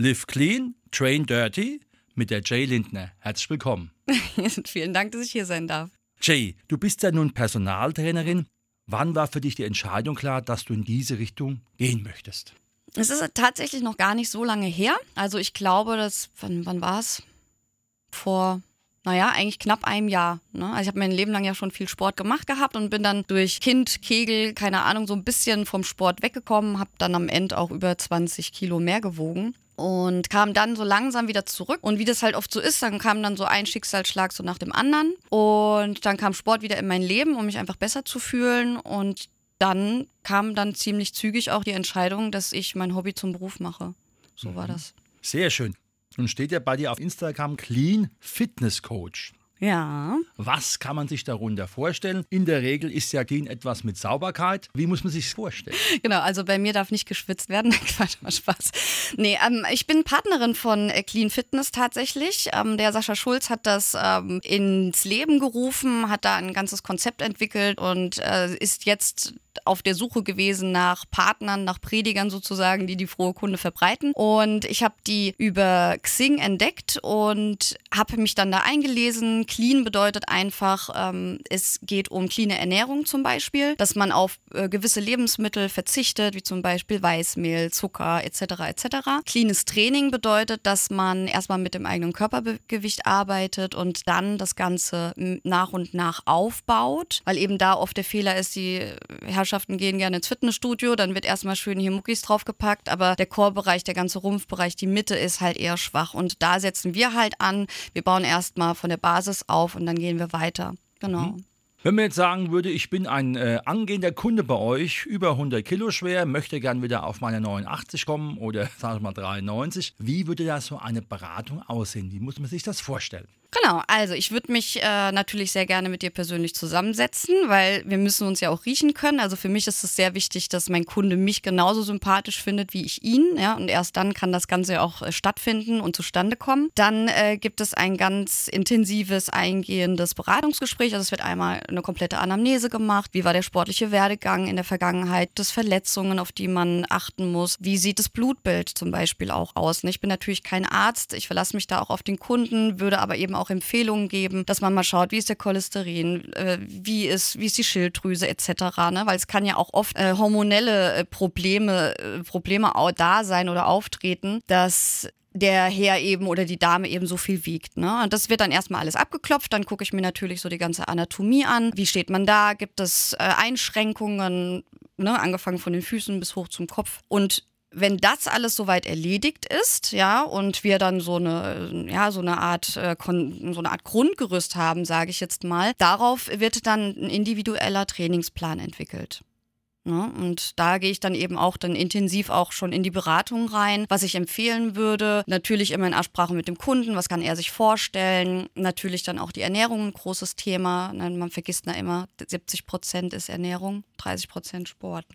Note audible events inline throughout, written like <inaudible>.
Live Clean, Train Dirty mit der Jay Lindner. Herzlich willkommen. <laughs> Vielen Dank, dass ich hier sein darf. Jay, du bist ja nun Personaltrainerin. Wann war für dich die Entscheidung klar, dass du in diese Richtung gehen möchtest? Es ist tatsächlich noch gar nicht so lange her. Also ich glaube, dass, wann, wann war es? Vor naja, eigentlich knapp einem Jahr. Ne? Also ich habe mein Leben lang ja schon viel Sport gemacht gehabt und bin dann durch Kind, Kegel, keine Ahnung, so ein bisschen vom Sport weggekommen, habe dann am Ende auch über 20 Kilo mehr gewogen und kam dann so langsam wieder zurück. Und wie das halt oft so ist, dann kam dann so ein Schicksalsschlag so nach dem anderen. Und dann kam Sport wieder in mein Leben, um mich einfach besser zu fühlen. Und dann kam dann ziemlich zügig auch die Entscheidung, dass ich mein Hobby zum Beruf mache. So mhm. war das. Sehr schön. Nun steht ja bei dir auf Instagram Clean Fitness Coach. Ja. Was kann man sich darunter vorstellen? In der Regel ist ja Clean etwas mit Sauberkeit. Wie muss man sich vorstellen? Genau, also bei mir darf nicht geschwitzt werden. <laughs> Quatsch, mal Spaß. Nee, ähm, ich bin Partnerin von äh, Clean Fitness tatsächlich. Ähm, der Sascha Schulz hat das ähm, ins Leben gerufen, hat da ein ganzes Konzept entwickelt und äh, ist jetzt auf der Suche gewesen nach Partnern, nach Predigern sozusagen, die die frohe Kunde verbreiten. Und ich habe die über Xing entdeckt und habe mich dann da eingelesen. Clean bedeutet einfach, ähm, es geht um cleane Ernährung zum Beispiel, dass man auf äh, gewisse Lebensmittel verzichtet, wie zum Beispiel Weißmehl, Zucker etc. etc. Cleanes Training bedeutet, dass man erstmal mit dem eigenen Körpergewicht arbeitet und dann das Ganze nach und nach aufbaut, weil eben da oft der Fehler ist, die Herrschaften gehen gerne ins Fitnessstudio, dann wird erstmal schön hier Muckis draufgepackt, aber der Chorbereich, der ganze Rumpfbereich, die Mitte ist halt eher schwach und da setzen wir halt an. Wir bauen erstmal von der Basis auf und dann gehen wir weiter. Genau. Mhm. Wenn man jetzt sagen würde, ich bin ein äh, angehender Kunde bei euch, über 100 Kilo schwer, möchte gern wieder auf meine 89 kommen oder <laughs> sagen wir mal 93, wie würde da so eine Beratung aussehen? Wie muss man sich das vorstellen? Genau, also ich würde mich äh, natürlich sehr gerne mit dir persönlich zusammensetzen, weil wir müssen uns ja auch riechen können. Also für mich ist es sehr wichtig, dass mein Kunde mich genauso sympathisch findet wie ich ihn. Ja, und erst dann kann das Ganze auch äh, stattfinden und zustande kommen. Dann äh, gibt es ein ganz intensives, eingehendes Beratungsgespräch. Also es wird einmal eine komplette Anamnese gemacht. Wie war der sportliche Werdegang in der Vergangenheit? Das Verletzungen, auf die man achten muss. Wie sieht das Blutbild zum Beispiel auch aus? Ich bin natürlich kein Arzt. Ich verlasse mich da auch auf den Kunden, würde aber eben auch Empfehlungen geben, dass man mal schaut, wie ist der Cholesterin, äh, wie, ist, wie ist die Schilddrüse etc. Ne? Weil es kann ja auch oft äh, hormonelle äh, Probleme, Probleme da sein oder auftreten, dass der Herr eben oder die Dame eben so viel wiegt. Ne? Und das wird dann erstmal alles abgeklopft. Dann gucke ich mir natürlich so die ganze Anatomie an. Wie steht man da? Gibt es äh, Einschränkungen? Ne? Angefangen von den Füßen bis hoch zum Kopf. Und wenn das alles soweit erledigt ist, ja, und wir dann so eine, ja, so eine Art, äh, so eine Art Grundgerüst haben, sage ich jetzt mal, darauf wird dann ein individueller Trainingsplan entwickelt. Ne? Und da gehe ich dann eben auch dann intensiv auch schon in die Beratung rein, was ich empfehlen würde. Natürlich immer in Absprache mit dem Kunden, was kann er sich vorstellen. Natürlich dann auch die Ernährung ein großes Thema. Ne? Man vergisst da immer, 70 Prozent ist Ernährung, 30 Prozent Sport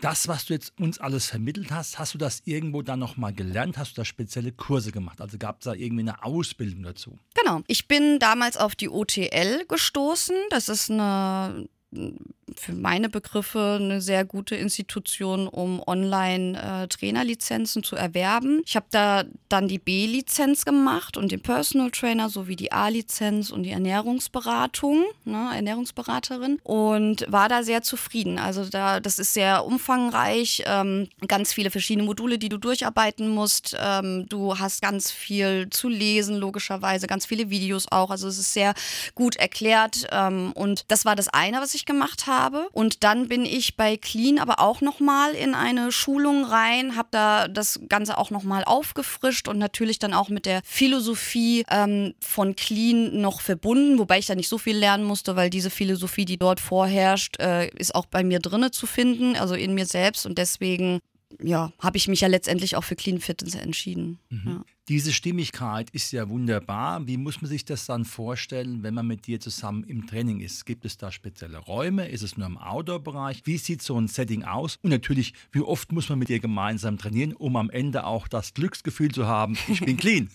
das, was du jetzt uns alles vermittelt hast, hast du das irgendwo dann nochmal gelernt? Hast du da spezielle Kurse gemacht? Also gab es da irgendwie eine Ausbildung dazu? Genau. Ich bin damals auf die OTL gestoßen. Das ist eine für meine Begriffe eine sehr gute Institution, um Online-Trainerlizenzen äh, zu erwerben. Ich habe da dann die B-Lizenz gemacht und den Personal Trainer sowie die A-Lizenz und die Ernährungsberatung, ne, Ernährungsberaterin und war da sehr zufrieden. Also da, das ist sehr umfangreich, ähm, ganz viele verschiedene Module, die du durcharbeiten musst. Ähm, du hast ganz viel zu lesen, logischerweise, ganz viele Videos auch. Also es ist sehr gut erklärt ähm, und das war das eine, was ich gemacht habe habe. Und dann bin ich bei Clean aber auch nochmal in eine Schulung rein, habe da das Ganze auch nochmal aufgefrischt und natürlich dann auch mit der Philosophie ähm, von Clean noch verbunden, wobei ich da nicht so viel lernen musste, weil diese Philosophie, die dort vorherrscht, äh, ist auch bei mir drinne zu finden, also in mir selbst und deswegen ja, habe ich mich ja letztendlich auch für Clean Fitness entschieden. Mhm. Ja. Diese Stimmigkeit ist ja wunderbar. Wie muss man sich das dann vorstellen, wenn man mit dir zusammen im Training ist? Gibt es da spezielle Räume? Ist es nur im Outdoor-Bereich? Wie sieht so ein Setting aus? Und natürlich, wie oft muss man mit dir gemeinsam trainieren, um am Ende auch das Glücksgefühl zu haben, ich bin <laughs> clean?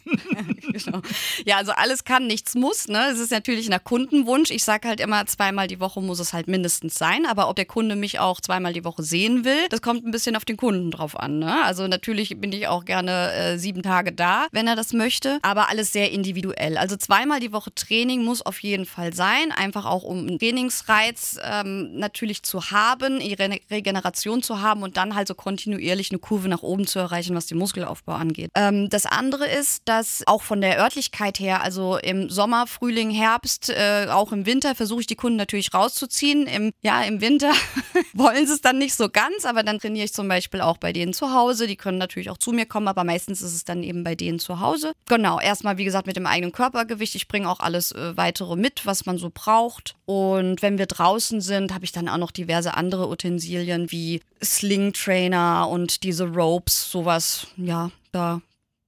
<laughs> genau. Ja, also alles kann, nichts muss. Ne? Es ist natürlich nach Kundenwunsch. Ich sage halt immer, zweimal die Woche muss es halt mindestens sein. Aber ob der Kunde mich auch zweimal die Woche sehen will, das kommt ein bisschen auf den Kunden drauf an. Ne? Also natürlich bin ich auch gerne äh, sieben Tage da wenn er das möchte, aber alles sehr individuell. Also zweimal die Woche Training muss auf jeden Fall sein, einfach auch um einen Trainingsreiz ähm, natürlich zu haben, ihre Regeneration zu haben und dann halt so kontinuierlich eine Kurve nach oben zu erreichen, was den Muskelaufbau angeht. Ähm, das andere ist, dass auch von der Örtlichkeit her, also im Sommer, Frühling, Herbst, äh, auch im Winter versuche ich die Kunden natürlich rauszuziehen. Im, ja, im Winter <laughs> wollen sie es dann nicht so ganz, aber dann trainiere ich zum Beispiel auch bei denen zu Hause. Die können natürlich auch zu mir kommen, aber meistens ist es dann eben bei denen zu Hause. Genau, erstmal wie gesagt mit dem eigenen Körpergewicht. Ich bringe auch alles äh, weitere mit, was man so braucht. Und wenn wir draußen sind, habe ich dann auch noch diverse andere Utensilien wie Sling Trainer und diese Ropes, sowas. Ja, da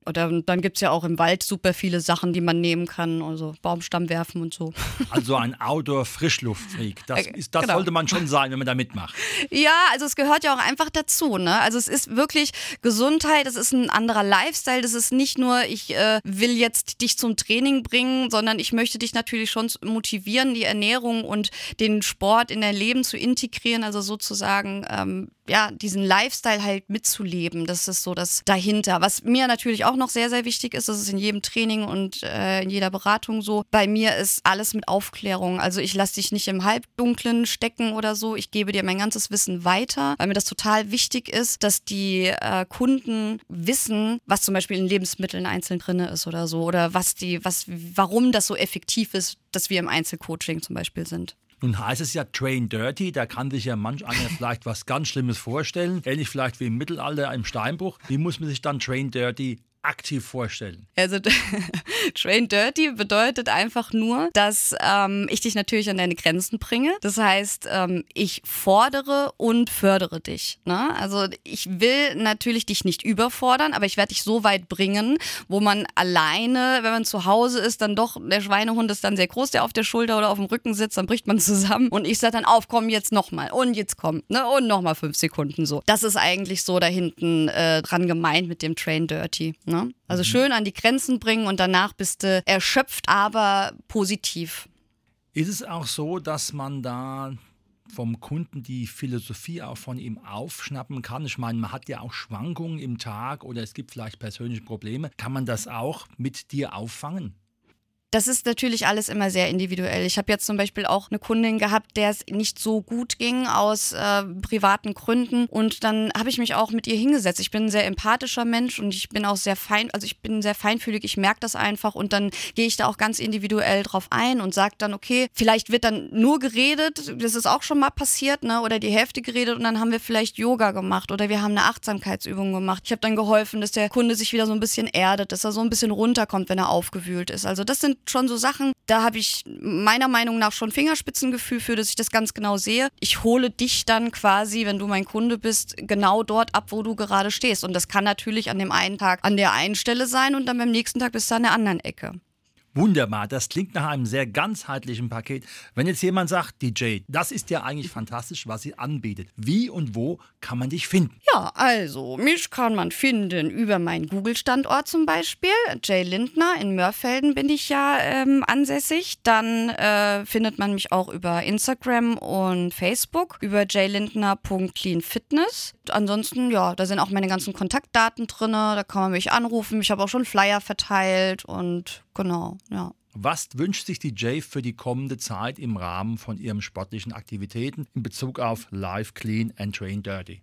oder dann gibt es ja auch im Wald super viele Sachen, die man nehmen kann, also Baumstamm werfen und so. <laughs> Also ein Outdoor-Frischluftfreak. Das, äh, ist, das genau. sollte man schon sein, wenn man da mitmacht. Ja, also es gehört ja auch einfach dazu. Ne? Also es ist wirklich Gesundheit, es ist ein anderer Lifestyle. Das ist nicht nur, ich äh, will jetzt dich zum Training bringen, sondern ich möchte dich natürlich schon motivieren, die Ernährung und den Sport in dein Leben zu integrieren. Also sozusagen ähm, ja, diesen Lifestyle halt mitzuleben. Das ist so das dahinter. Was mir natürlich auch noch sehr, sehr wichtig ist, das ist in jedem Training und äh, in jeder Beratung so. Bei mir ist alles mit Aufklärung. Also ich lasse dich nicht im Halbdunklen stecken oder so. Ich gebe dir mein ganzes Wissen weiter, weil mir das total wichtig ist, dass die äh, Kunden wissen, was zum Beispiel in Lebensmitteln einzeln drin ist oder so. Oder was die, was, warum das so effektiv ist, dass wir im Einzelcoaching zum Beispiel sind. Nun heißt es ja Train Dirty, da kann sich ja manch einer <laughs> vielleicht was ganz Schlimmes vorstellen. Ähnlich vielleicht wie im Mittelalter im Steinbruch. Wie muss man sich dann Train Dirty aktiv vorstellen? Also <laughs> Train Dirty bedeutet einfach nur, dass ähm, ich dich natürlich an deine Grenzen bringe. Das heißt, ähm, ich fordere und fördere dich. Ne? Also ich will natürlich dich nicht überfordern, aber ich werde dich so weit bringen, wo man alleine, wenn man zu Hause ist, dann doch, der Schweinehund ist dann sehr groß, der auf der Schulter oder auf dem Rücken sitzt, dann bricht man zusammen und ich sage dann auf, komm jetzt nochmal und jetzt komm ne? und nochmal fünf Sekunden so. Das ist eigentlich so da hinten äh, dran gemeint mit dem Train Dirty. Ne? Also mhm. schön an die Grenzen bringen und danach bist du erschöpft, aber positiv. Ist es auch so, dass man da vom Kunden die Philosophie auch von ihm aufschnappen kann? Ich meine, man hat ja auch Schwankungen im Tag oder es gibt vielleicht persönliche Probleme. Kann man das auch mit dir auffangen? Das ist natürlich alles immer sehr individuell. Ich habe jetzt zum Beispiel auch eine Kundin gehabt, der es nicht so gut ging aus äh, privaten Gründen. Und dann habe ich mich auch mit ihr hingesetzt. Ich bin ein sehr empathischer Mensch und ich bin auch sehr fein, also ich bin sehr feinfühlig, ich merke das einfach und dann gehe ich da auch ganz individuell drauf ein und sage dann, okay, vielleicht wird dann nur geredet, das ist auch schon mal passiert, ne? Oder die Hälfte geredet und dann haben wir vielleicht Yoga gemacht oder wir haben eine Achtsamkeitsübung gemacht. Ich habe dann geholfen, dass der Kunde sich wieder so ein bisschen erdet, dass er so ein bisschen runterkommt, wenn er aufgewühlt ist. Also das sind schon so Sachen, da habe ich meiner Meinung nach schon Fingerspitzengefühl für, dass ich das ganz genau sehe. Ich hole dich dann quasi, wenn du mein Kunde bist, genau dort ab, wo du gerade stehst. Und das kann natürlich an dem einen Tag an der einen Stelle sein und dann beim nächsten Tag bist du an der anderen Ecke. Wunderbar, das klingt nach einem sehr ganzheitlichen Paket. Wenn jetzt jemand sagt, DJ, das ist ja eigentlich fantastisch, was sie anbietet. Wie und wo kann man dich finden? Ja, also, mich kann man finden über meinen Google-Standort zum Beispiel. Jay Lindner, in Mörfelden bin ich ja ähm, ansässig. Dann äh, findet man mich auch über Instagram und Facebook, über jaylindner.cleanfitness. Ansonsten, ja, da sind auch meine ganzen Kontaktdaten drin, da kann man mich anrufen. Ich habe auch schon Flyer verteilt und genau, ja. Was wünscht sich die Jay für die kommende Zeit im Rahmen von ihren sportlichen Aktivitäten in Bezug auf Live Clean and Train Dirty?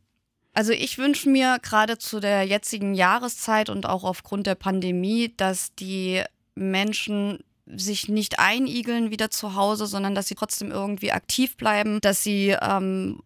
Also ich wünsche mir gerade zu der jetzigen Jahreszeit und auch aufgrund der Pandemie, dass die Menschen sich nicht einigeln wieder zu Hause, sondern dass sie trotzdem irgendwie aktiv bleiben, dass sie ähm,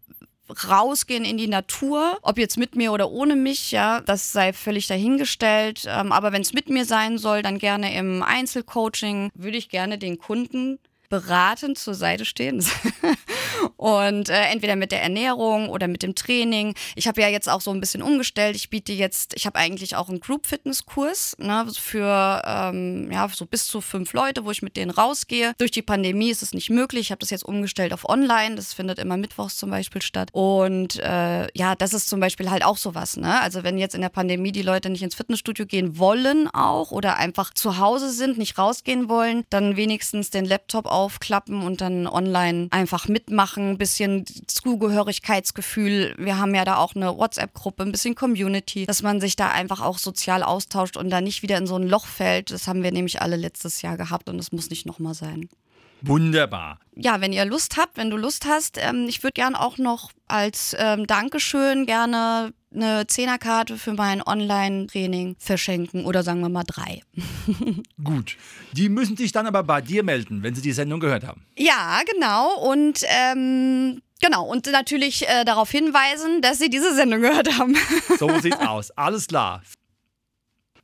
rausgehen in die Natur, ob jetzt mit mir oder ohne mich, ja, das sei völlig dahingestellt. Ähm, aber wenn es mit mir sein soll, dann gerne im Einzelcoaching, würde ich gerne den Kunden beratend zur Seite stehen <laughs> Und äh, entweder mit der Ernährung oder mit dem Training. Ich habe ja jetzt auch so ein bisschen umgestellt. Ich biete jetzt, ich habe eigentlich auch einen Group-Fitness-Kurs ne, für ähm, ja, so bis zu fünf Leute, wo ich mit denen rausgehe. Durch die Pandemie ist es nicht möglich. Ich habe das jetzt umgestellt auf online. Das findet immer mittwochs zum Beispiel statt. Und äh, ja, das ist zum Beispiel halt auch sowas. Ne? Also wenn jetzt in der Pandemie die Leute nicht ins Fitnessstudio gehen wollen auch oder einfach zu Hause sind, nicht rausgehen wollen, dann wenigstens den Laptop aufklappen und dann online einfach mitmachen, ein bisschen Zugehörigkeitsgefühl. Wir haben ja da auch eine WhatsApp-Gruppe, ein bisschen Community, dass man sich da einfach auch sozial austauscht und da nicht wieder in so ein Loch fällt. Das haben wir nämlich alle letztes Jahr gehabt und das muss nicht nochmal sein. Wunderbar. Ja, wenn ihr Lust habt, wenn du Lust hast, ähm, ich würde gerne auch noch als ähm, Dankeschön gerne eine Zehnerkarte für mein Online-Training verschenken oder sagen wir mal drei. <laughs> Gut. Die müssen sich dann aber bei dir melden, wenn sie die Sendung gehört haben. Ja, genau. Und ähm, Genau, und natürlich äh, darauf hinweisen, dass Sie diese Sendung gehört haben. <laughs> So sieht's aus. Alles klar.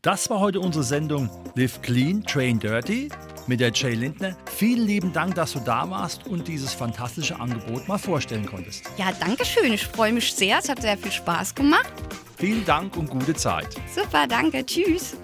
Das war heute unsere Sendung Live Clean, Train Dirty mit der Jay Lindner. Vielen lieben Dank, dass du da warst und dieses fantastische Angebot mal vorstellen konntest. Ja, danke schön. Ich freue mich sehr. Es hat sehr viel Spaß gemacht. Vielen Dank und gute Zeit. Super, danke. Tschüss.